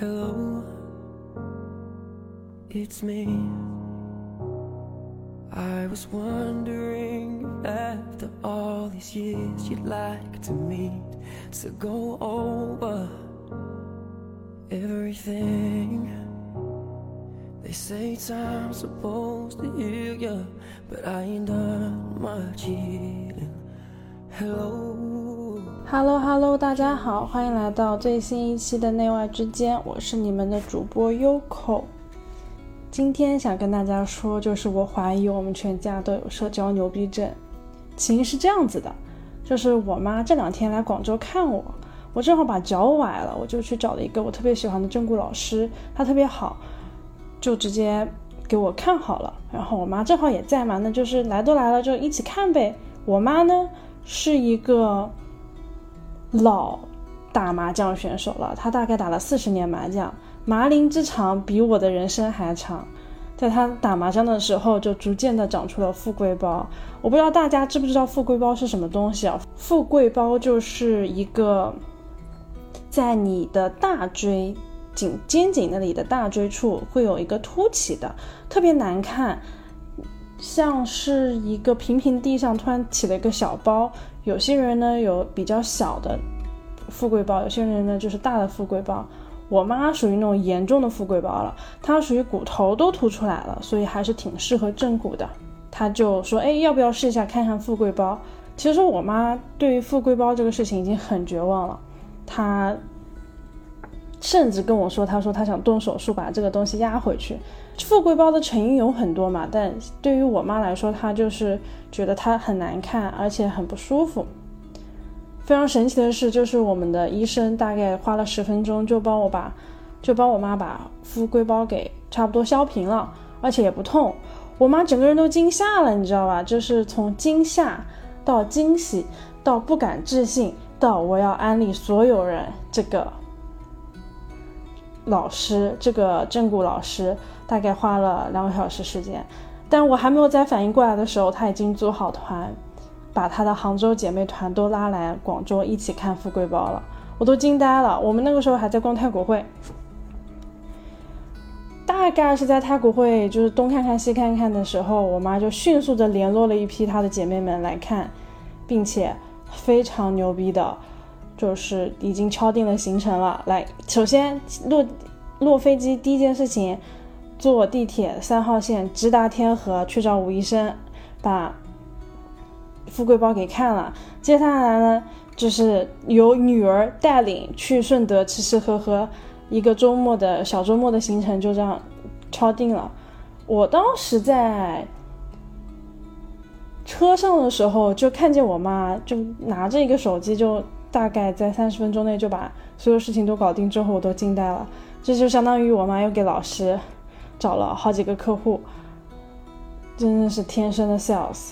Hello, it's me. I was wondering after all these years you'd like to meet to go over everything. They say time's supposed to heal you, but I ain't done much healing. Hello. Hello Hello，大家好，欢迎来到最新一期的内外之间，我是你们的主播 Yoko。今天想跟大家说，就是我怀疑我们全家都有社交牛逼症。起因是这样子的，就是我妈这两天来广州看我，我正好把脚崴了，我就去找了一个我特别喜欢的正骨老师，他特别好，就直接给我看好了。然后我妈正好也在嘛，那就是来都来了，就一起看呗。我妈呢是一个。老打麻将选手了，他大概打了四十年麻将，麻龄之长比我的人生还长。在他打麻将的时候，就逐渐的长出了富贵包。我不知道大家知不知道富贵包是什么东西啊？富贵包就是一个在你的大椎颈肩颈那里的大椎处会有一个凸起的，特别难看，像是一个平平地上突然起了一个小包。有些人呢有比较小的富贵包，有些人呢就是大的富贵包。我妈属于那种严重的富贵包了，她属于骨头都凸出来了，所以还是挺适合正骨的。她就说：“哎，要不要试一下看看富贵包？”其实我妈对于富贵包这个事情已经很绝望了，她甚至跟我说：“她说她想动手术把这个东西压回去。”富贵包的成因有很多嘛，但对于我妈来说，她就是觉得它很难看，而且很不舒服。非常神奇的是，就是我们的医生大概花了十分钟就帮我把，就帮我妈把富贵包给差不多削平了，而且也不痛。我妈整个人都惊吓了，你知道吧？就是从惊吓到惊喜，到不敢置信，到我要安利所有人这个老师，这个正骨老师。大概花了两个小时时间，但我还没有再反应过来的时候，他已经组好团，把他的杭州姐妹团都拉来广州一起看富贵包了，我都惊呆了。我们那个时候还在逛太古汇，大概是在太古汇就是东看看西看看的时候，我妈就迅速的联络了一批她的姐妹们来看，并且非常牛逼的，就是已经敲定了行程了。来，首先落落飞机第一件事情。坐地铁三号线直达天河去找吴医生，把富贵包给看了。接下来呢，就是由女儿带领去顺德吃吃喝喝，一个周末的小周末的行程就这样敲定了。我当时在车上的时候，就看见我妈就拿着一个手机，就大概在三十分钟内就把所有事情都搞定，之后我都惊呆了。这就相当于我妈又给老师。找了好几个客户，真的是天生的 sales。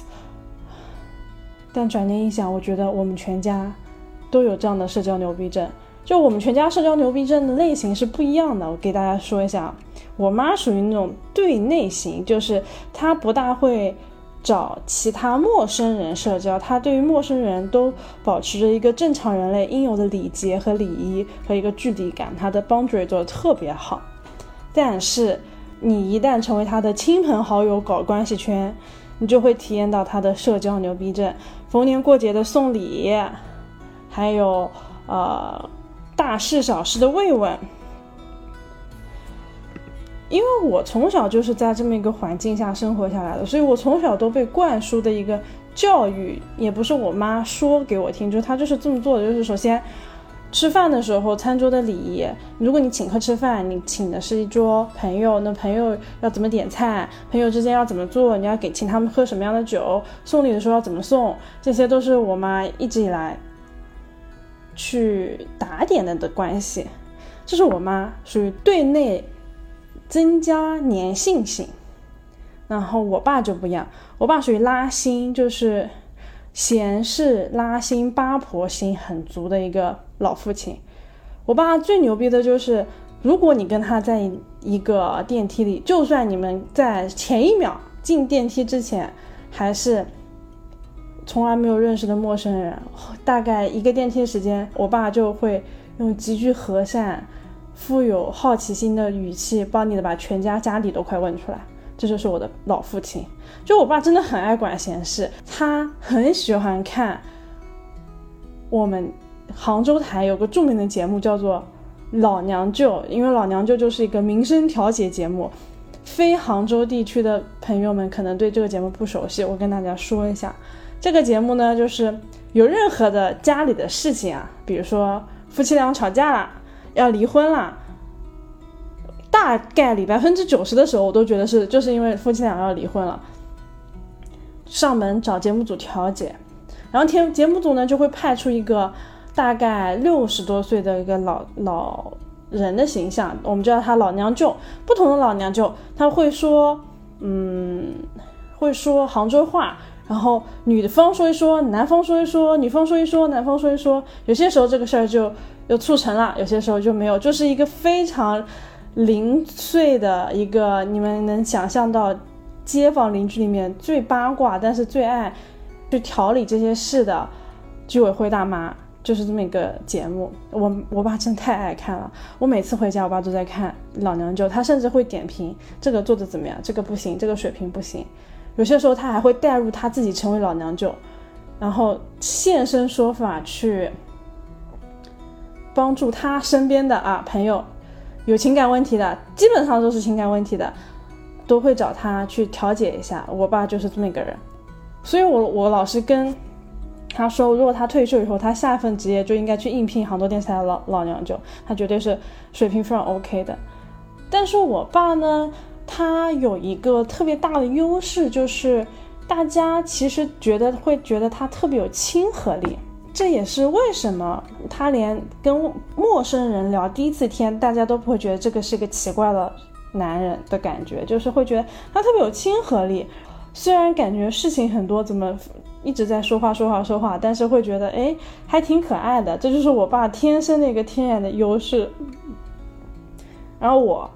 但转念一想，我觉得我们全家都有这样的社交牛逼症。就我们全家社交牛逼症的类型是不一样的。我给大家说一下，我妈属于那种对内型，就是她不大会找其他陌生人社交，他对于陌生人都保持着一个正常人类应有的礼节和礼仪和一个距离感，他的 boundary 做的特别好。但是你一旦成为他的亲朋好友搞关系圈，你就会体验到他的社交牛逼症。逢年过节的送礼，还有呃大事小事的慰问。因为我从小就是在这么一个环境下生活下来的，所以我从小都被灌输的一个教育，也不是我妈说给我听，就是她就是这么做的。就是首先。吃饭的时候，餐桌的礼仪，如果你请客吃饭，你请的是一桌朋友，那朋友要怎么点菜？朋友之间要怎么做？你要给请他们喝什么样的酒？送礼的时候要怎么送？这些都是我妈一直以来去打点的的关系。这是我妈属于对内增加粘性型，然后我爸就不一样，我爸属于拉新，就是。闲事拉新八婆心很足的一个老父亲，我爸最牛逼的就是，如果你跟他在一个电梯里，就算你们在前一秒进电梯之前还是从来没有认识的陌生人，大概一个电梯时间，我爸就会用极具和善、富有好奇心的语气，帮你的把全家家底都快问出来。这就是我的老父亲。就我爸真的很爱管闲事，他很喜欢看我们杭州台有个著名的节目叫做《老娘舅》，因为《老娘舅》就是一个民生调解节目。非杭州地区的朋友们可能对这个节目不熟悉，我跟大家说一下，这个节目呢，就是有任何的家里的事情啊，比如说夫妻俩吵架了，要离婚了，大概率百分之九十的时候，我都觉得是就是因为夫妻俩要离婚了，上门找节目组调解，然后节节目组呢就会派出一个大概六十多岁的一个老老。人的形象，我们叫他老娘舅。不同的老娘舅，他会说，嗯，会说杭州话。然后女方说一说，男方说一说，女方说一说，男方说一说。有些时候这个事儿就就促成了，有些时候就没有，就是一个非常零碎的一个，你们能想象到街坊邻居里面最八卦，但是最爱去调理这些事的居委会大妈。就是这么一个节目，我我爸真太爱看了。我每次回家，我爸都在看《老娘舅》，他甚至会点评这个做的怎么样，这个不行，这个水平不行。有些时候他还会带入他自己成为老娘舅，然后现身说法去帮助他身边的啊朋友有情感问题的，基本上都是情感问题的，都会找他去调解一下。我爸就是这么一个人，所以我我老是跟。他说，如果他退休以后，他下一份职业就应该去应聘杭州电视台的老老娘舅，他绝对是水平非常 OK 的。但是我爸呢，他有一个特别大的优势，就是大家其实觉得会觉得他特别有亲和力，这也是为什么他连跟陌生人聊第一次天，大家都不会觉得这个是个奇怪的男人的感觉，就是会觉得他特别有亲和力。虽然感觉事情很多，怎么？一直在说话说话说话，但是会觉得哎，还挺可爱的。这就是我爸天生的一个天然的优势。然后我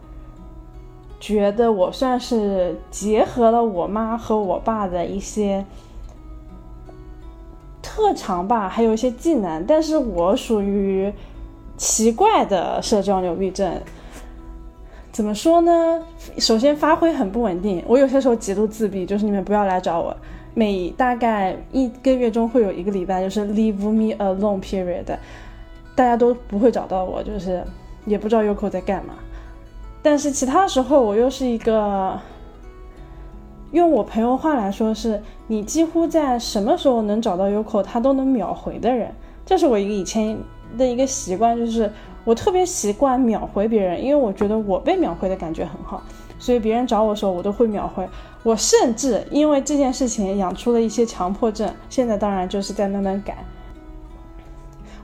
觉得我算是结合了我妈和我爸的一些特长吧，还有一些技能。但是我属于奇怪的社交牛逼症。怎么说呢？首先发挥很不稳定，我有些时候极度自闭，就是你们不要来找我。每大概一个月中会有一个礼拜，就是 leave me alone period，大家都不会找到我，就是也不知道 Yoko 在干嘛。但是其他时候我又是一个，用我朋友话来说，是你几乎在什么时候能找到 Yoko，他都能秒回的人。这是我一个以前的一个习惯，就是我特别习惯秒回别人，因为我觉得我被秒回的感觉很好。所以别人找我的时候，我都会秒回。我甚至因为这件事情养出了一些强迫症，现在当然就是在慢慢改。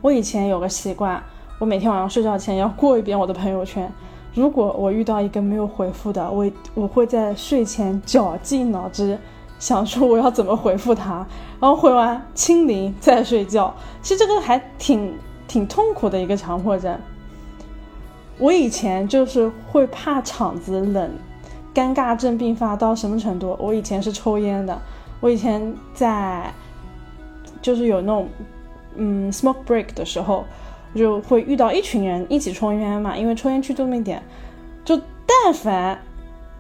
我以前有个习惯，我每天晚上睡觉前要过一遍我的朋友圈。如果我遇到一个没有回复的，我我会在睡前绞尽脑汁想说我要怎么回复他，然后回完清零再睡觉。其实这个还挺挺痛苦的一个强迫症。我以前就是会怕场子冷，尴尬症并发到什么程度？我以前是抽烟的，我以前在就是有那种嗯 smoke break 的时候，就会遇到一群人一起抽烟嘛，因为抽烟区这么一点，就但凡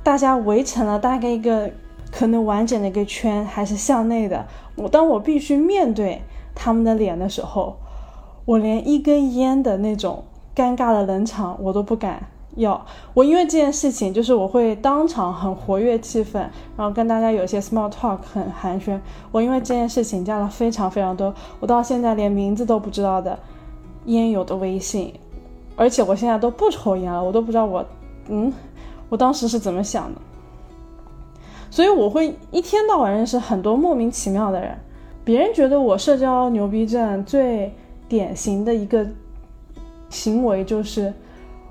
大家围成了大概一个可能完整的一个圈，还是向内的，我当我必须面对他们的脸的时候，我连一根烟的那种。尴尬的冷场我都不敢要，我因为这件事情，就是我会当场很活跃气氛，然后跟大家有些 small talk 很寒暄。我因为这件事情加了非常非常多，我到现在连名字都不知道的烟友的微信，而且我现在都不抽烟了，我都不知道我，嗯，我当时是怎么想的。所以我会一天到晚认识很多莫名其妙的人，别人觉得我社交牛逼症最典型的一个。行为就是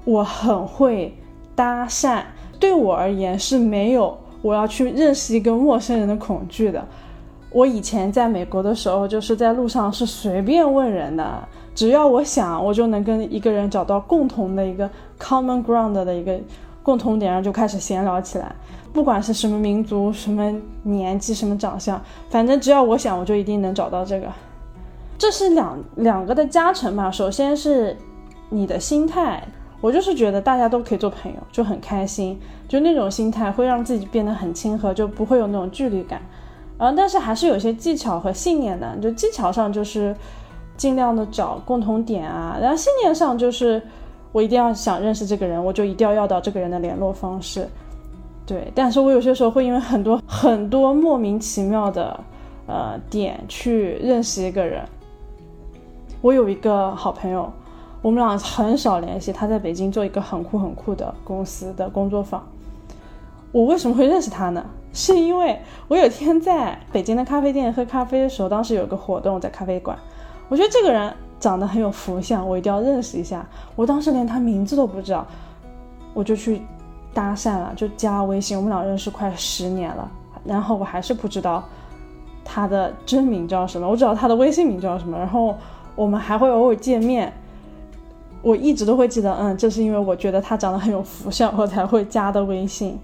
我很会搭讪，对我而言是没有我要去认识一个陌生人的恐惧的。我以前在美国的时候，就是在路上是随便问人的，只要我想，我就能跟一个人找到共同的一个 common ground 的一个共同点，然后就开始闲聊起来。不管是什么民族、什么年纪、什么长相，反正只要我想，我就一定能找到这个。这是两两个的加成吧。首先是。你的心态，我就是觉得大家都可以做朋友，就很开心，就那种心态会让自己变得很亲和，就不会有那种距离感。然后，但是还是有些技巧和信念的，就技巧上就是尽量的找共同点啊，然后信念上就是我一定要想认识这个人，我就一定要要到这个人的联络方式。对，但是我有些时候会因为很多很多莫名其妙的呃点去认识一个人。我有一个好朋友。我们俩很少联系，他在北京做一个很酷很酷的公司的工作坊。我为什么会认识他呢？是因为我有天在北京的咖啡店喝咖啡的时候，当时有个活动在咖啡馆，我觉得这个人长得很有福相，我一定要认识一下。我当时连他名字都不知道，我就去搭讪了，就加微信。我们俩认识快十年了，然后我还是不知道他的真名叫什么，我知道他的微信名叫什么。然后我们还会偶尔见面。我一直都会记得，嗯，这是因为我觉得他长得很有福相，我才会加的微信。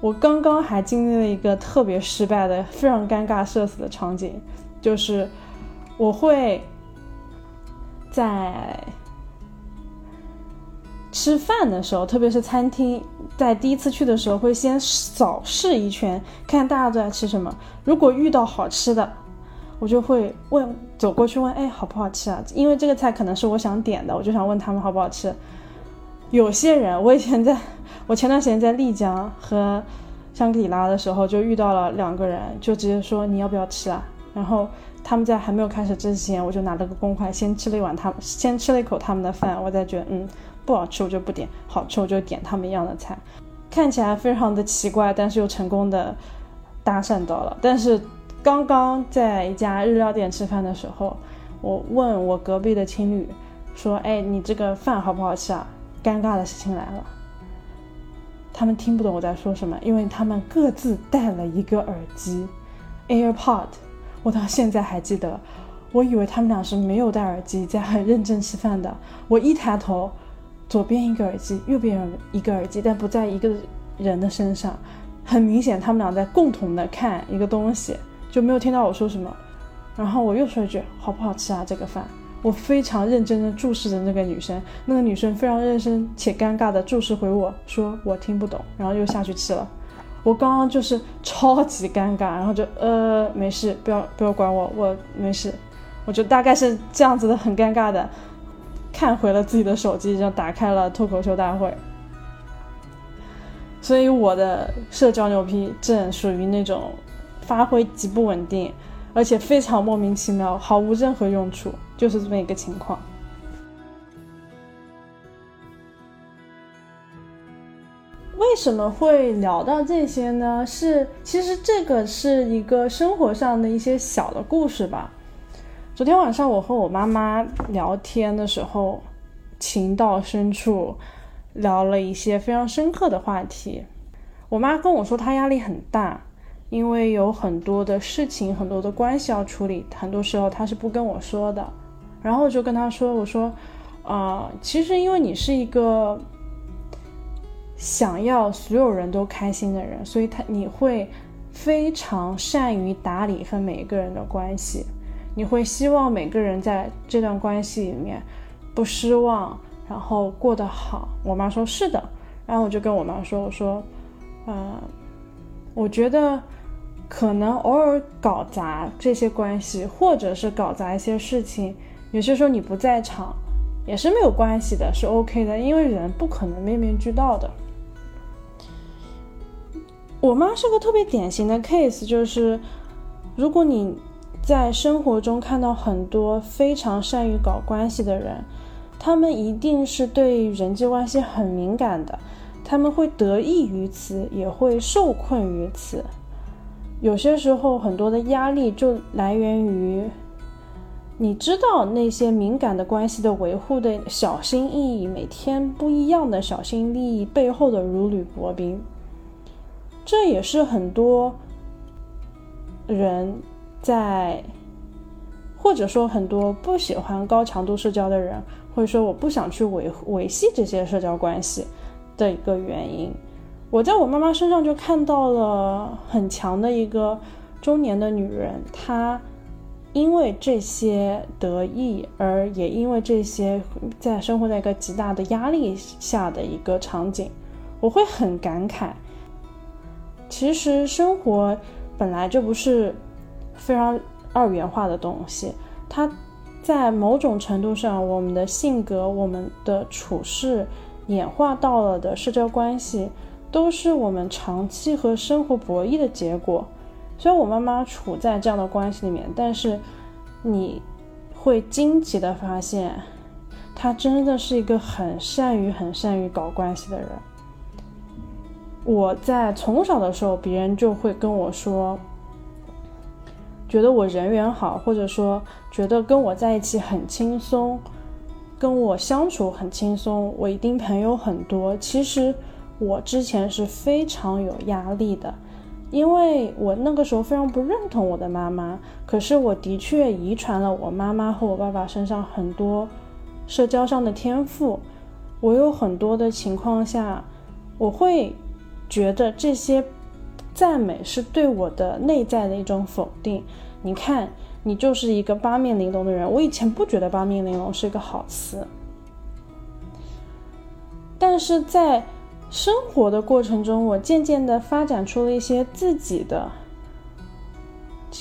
我刚刚还经历了一个特别失败的、非常尴尬、社死的场景，就是我会在吃饭的时候，特别是餐厅，在第一次去的时候，会先扫视一圈，看大家都在吃什么。如果遇到好吃的，我就会问，走过去问，哎，好不好吃啊？因为这个菜可能是我想点的，我就想问他们好不好吃。有些人，我以前在，我前段时间在丽江和香格里拉的时候，就遇到了两个人，就直接说你要不要吃啊？然后他们在还没有开始之前，我就拿了个公筷，先吃了一碗他们，先吃了一口他们的饭，我再觉得嗯不好吃，我就不点，好吃我就点他们一样的菜，看起来非常的奇怪，但是又成功的搭讪到了，但是。刚刚在一家日料店吃饭的时候，我问我隔壁的情侣说：“哎，你这个饭好不好吃啊？”尴尬的事情来了，他们听不懂我在说什么，因为他们各自戴了一个耳机，AirPod。我到现在还记得，我以为他们俩是没有戴耳机，在很认真吃饭的。我一抬头，左边一个耳机，右边一个耳机，但不在一个人的身上，很明显他们俩在共同的看一个东西。就没有听到我说什么，然后我又说一句好不好吃啊这个饭，我非常认真的注视着那个女生，那个女生非常认真且尴尬的注视回我说我听不懂，然后又下去吃了。我刚刚就是超级尴尬，然后就呃没事，不要不要管我，我没事，我就大概是这样子的很尴尬的，看回了自己的手机，就打开了脱口秀大会。所以我的社交牛皮症属于那种。发挥极不稳定，而且非常莫名其妙，毫无任何用处，就是这么一个情况。什么会聊到这些呢？是其实这个是一个生活上的一些小的故事吧。昨天晚上我和我妈妈聊天的时候，情到深处，聊了一些非常深刻的话题。我妈跟我说，她压力很大。因为有很多的事情，很多的关系要处理，很多时候她是不跟我说的，然后我就跟她说：“我说，啊，其实因为你是一个想要所有人都开心的人，所以他你会非常善于打理和每一个人的关系，你会希望每个人在这段关系里面不失望，然后过得好。”我妈说：“是的。”然后我就跟我妈说：“我说，嗯，我觉得。”可能偶尔搞砸这些关系，或者是搞砸一些事情，有些时候你不在场也是没有关系的，是 OK 的，因为人不可能面面俱到的。我妈是个特别典型的 case，就是如果你在生活中看到很多非常善于搞关系的人，他们一定是对人际关系很敏感的，他们会得益于此，也会受困于此。有些时候，很多的压力就来源于你知道那些敏感的关系的维护的小心翼翼，每天不一样的小心翼翼背后的如履薄冰。这也是很多人在，或者说很多不喜欢高强度社交的人，会说我不想去维维系这些社交关系的一个原因。我在我妈妈身上就看到了很强的一个中年的女人，她因为这些得意，而也因为这些在生活在一个极大的压力下的一个场景，我会很感慨。其实生活本来就不是非常二元化的东西，它在某种程度上，我们的性格、我们的处事演化到了的社交关系，都是我们长期和生活博弈的结果。虽然我妈妈处在这样的关系里面，但是你会惊奇的发现，她真的是一个很善于、很善于搞关系的人。我在从小的时候，别人就会跟我说，觉得我人缘好，或者说觉得跟我在一起很轻松，跟我相处很轻松，我一定朋友很多。其实我之前是非常有压力的，因为我那个时候非常不认同我的妈妈。可是我的确遗传了我妈妈和我爸爸身上很多社交上的天赋。我有很多的情况下，我会。觉得这些赞美是对我的内在的一种否定。你看，你就是一个八面玲珑的人。我以前不觉得八面玲珑是一个好词，但是在生活的过程中，我渐渐的发展出了一些自己的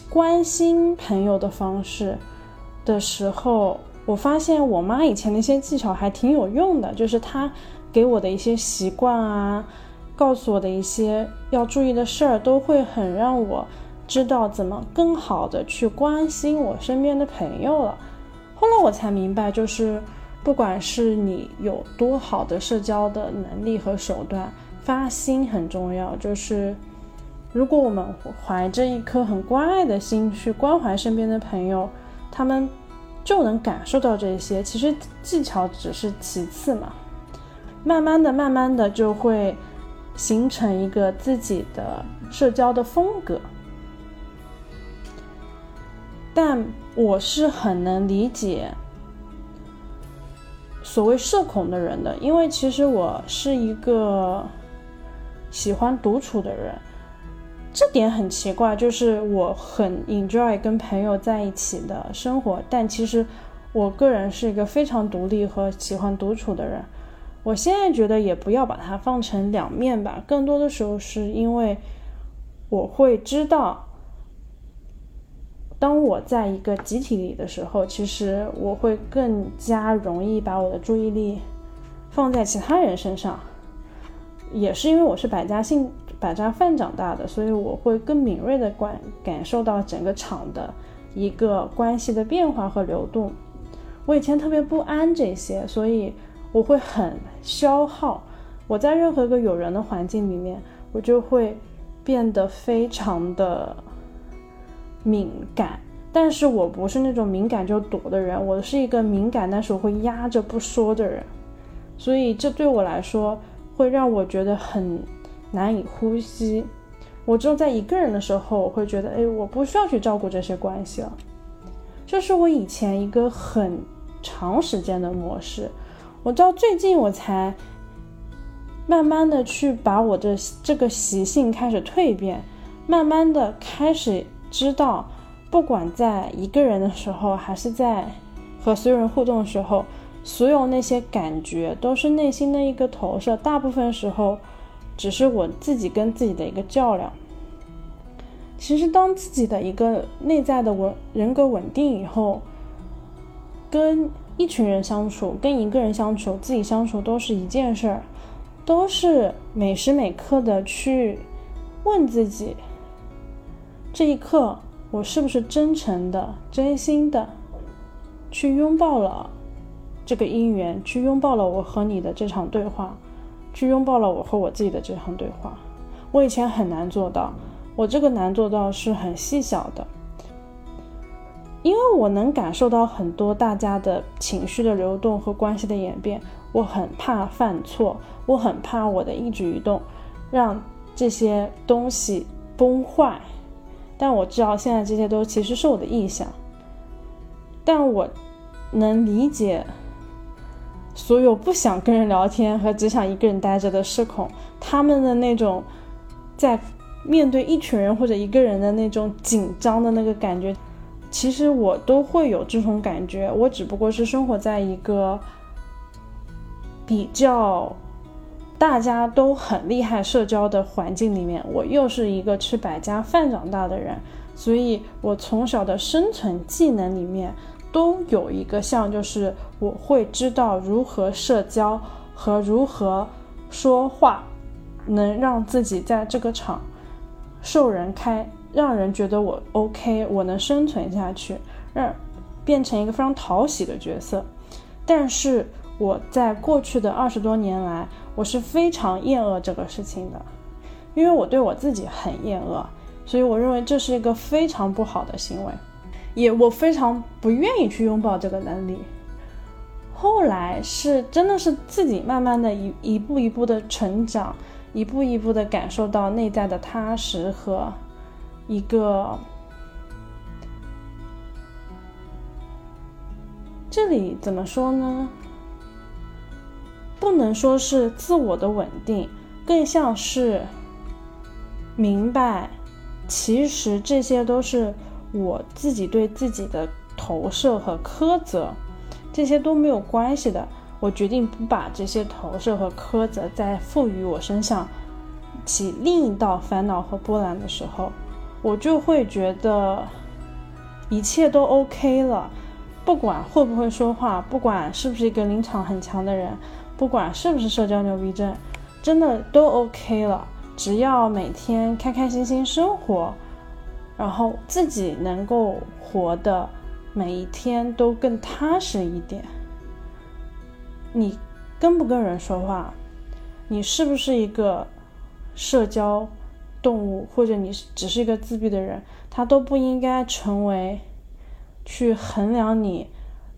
关心朋友的方式的时候，我发现我妈以前的一些技巧还挺有用的，就是她给我的一些习惯啊。告诉我的一些要注意的事儿，都会很让我知道怎么更好的去关心我身边的朋友了。后来我才明白，就是不管是你有多好的社交的能力和手段，发心很重要。就是如果我们怀着一颗很关爱的心去关怀身边的朋友，他们就能感受到这些。其实技巧只是其次嘛，慢慢的、慢慢的就会。形成一个自己的社交的风格，但我是很能理解所谓社恐的人的，因为其实我是一个喜欢独处的人，这点很奇怪，就是我很 enjoy 跟朋友在一起的生活，但其实我个人是一个非常独立和喜欢独处的人。我现在觉得也不要把它放成两面吧，更多的时候是因为我会知道，当我在一个集体里的时候，其实我会更加容易把我的注意力放在其他人身上。也是因为我是百家姓、百家饭长大的，所以我会更敏锐的感感受到整个场的一个关系的变化和流动。我以前特别不安这些，所以。我会很消耗，我在任何一个有人的环境里面，我就会变得非常的敏感。但是我不是那种敏感就躲的人，我是一个敏感但是我会压着不说的人。所以这对我来说会让我觉得很难以呼吸。我只有在一个人的时候，我会觉得，哎，我不需要去照顾这些关系了。这是我以前一个很长时间的模式。我到最近我才慢慢的去把我的这个习性开始蜕变，慢慢的开始知道，不管在一个人的时候，还是在和所有人互动的时候，所有那些感觉都是内心的一个投射，大部分时候只是我自己跟自己的一个较量。其实当自己的一个内在的稳人格稳定以后，跟。一群人相处，跟一个人相处，自己相处都是一件事儿，都是每时每刻的去问自己：这一刻我是不是真诚的、真心的去拥抱了这个姻缘，去拥抱了我和你的这场对话，去拥抱了我和我自己的这场对话。我以前很难做到，我这个难做到是很细小的。因为我能感受到很多大家的情绪的流动和关系的演变，我很怕犯错，我很怕我的一举一动让这些东西崩坏。但我知道现在这些都其实是我的臆想。但我能理解所有不想跟人聊天和只想一个人待着的社恐，他们的那种在面对一群人或者一个人的那种紧张的那个感觉。其实我都会有这种感觉，我只不过是生活在一个比较大家都很厉害社交的环境里面，我又是一个吃百家饭长大的人，所以我从小的生存技能里面都有一个像，就是我会知道如何社交和如何说话，能让自己在这个场受人开。让人觉得我 OK，我能生存下去，让变成一个非常讨喜的角色。但是我在过去的二十多年来，我是非常厌恶这个事情的，因为我对我自己很厌恶，所以我认为这是一个非常不好的行为，也我非常不愿意去拥抱这个能力。后来是真的是自己慢慢的一一步一步的成长，一步一步的感受到内在的踏实和。一个，这里怎么说呢？不能说是自我的稳定，更像是明白，其实这些都是我自己对自己的投射和苛责，这些都没有关系的。我决定不把这些投射和苛责再赋予我身上起另一道烦恼和波澜的时候。我就会觉得一切都 OK 了，不管会不会说话，不管是不是一个临场很强的人，不管是不是社交牛逼症，真的都 OK 了。只要每天开开心心生活，然后自己能够活的每一天都更踏实一点。你跟不跟人说话？你是不是一个社交？动物，或者你只是一个自闭的人，他都不应该成为去衡量你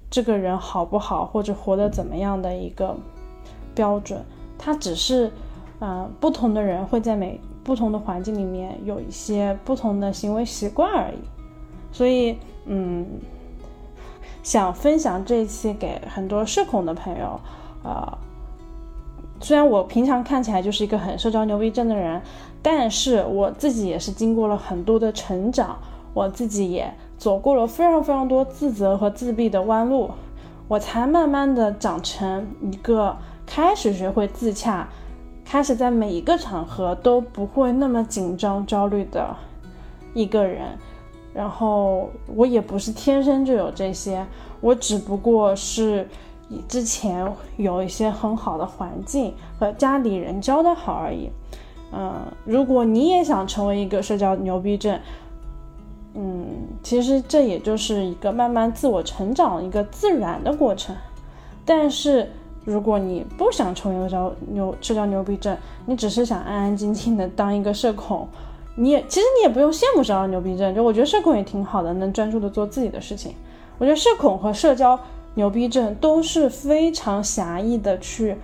这个人好不好或者活得怎么样的一个标准。他只是，嗯，不同的人会在每不同的环境里面有一些不同的行为习惯而已。所以，嗯，想分享这一期给很多社恐的朋友，啊。虽然我平常看起来就是一个很社交牛逼症的人，但是我自己也是经过了很多的成长，我自己也走过了非常非常多自责和自闭的弯路，我才慢慢的长成一个开始学会自洽，开始在每一个场合都不会那么紧张焦虑的一个人。然后我也不是天生就有这些，我只不过是。之前有一些很好的环境和家里人教的好而已，嗯，如果你也想成为一个社交牛逼症，嗯，其实这也就是一个慢慢自我成长一个自然的过程。但是如果你不想成为社交牛社交牛逼症，你只是想安安静静的当一个社恐，你也其实你也不用羡慕社交牛逼症，就我觉得社恐也挺好的，能专注的做自己的事情。我觉得社恐和社交。牛逼症都是非常狭义的去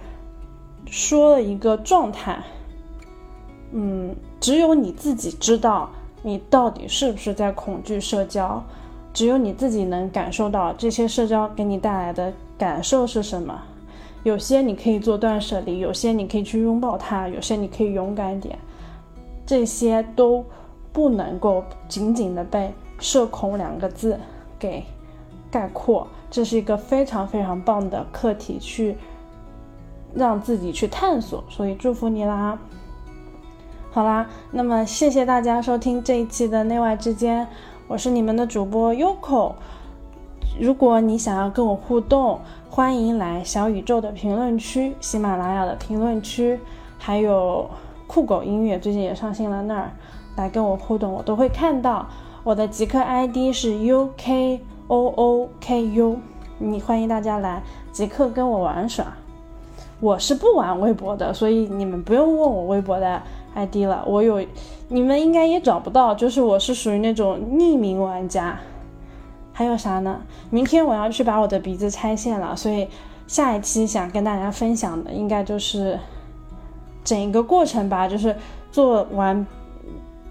说了一个状态，嗯，只有你自己知道你到底是不是在恐惧社交，只有你自己能感受到这些社交给你带来的感受是什么。有些你可以做断舍离，有些你可以去拥抱它，有些你可以勇敢点，这些都不能够仅仅的被社恐两个字给概括。这是一个非常非常棒的课题，去让自己去探索，所以祝福你啦！好啦，那么谢谢大家收听这一期的内外之间，我是你们的主播 Yoko。如果你想要跟我互动，欢迎来小宇宙的评论区、喜马拉雅的评论区，还有酷狗音乐最近也上线了那儿，来跟我互动，我都会看到。我的极客 ID 是 UK。O O K U，你欢迎大家来即刻跟我玩耍。我是不玩微博的，所以你们不用问我微博的 ID 了。我有，你们应该也找不到，就是我是属于那种匿名玩家。还有啥呢？明天我要去把我的鼻子拆线了，所以下一期想跟大家分享的应该就是整一个过程吧，就是做完。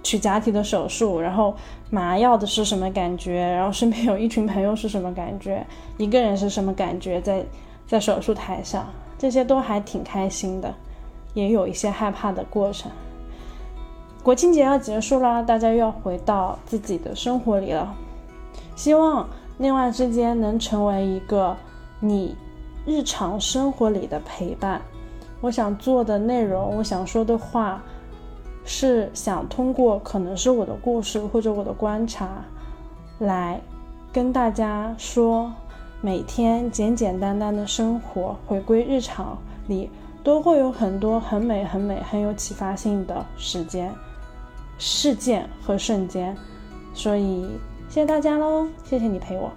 取假体的手术，然后麻药的是什么感觉？然后身边有一群朋友是什么感觉？一个人是什么感觉？在在手术台上，这些都还挺开心的，也有一些害怕的过程。国庆节要结束啦，大家又要回到自己的生活里了。希望内外之间能成为一个你日常生活里的陪伴。我想做的内容，我想说的话，是想通过可能是我的故事或者我的观察，来跟大家说，每天简简单单的生活，回归日常里，都会有很多很美、很美、很有启发性的时间、事件和瞬间。所以，谢谢大家喽！谢谢你陪我。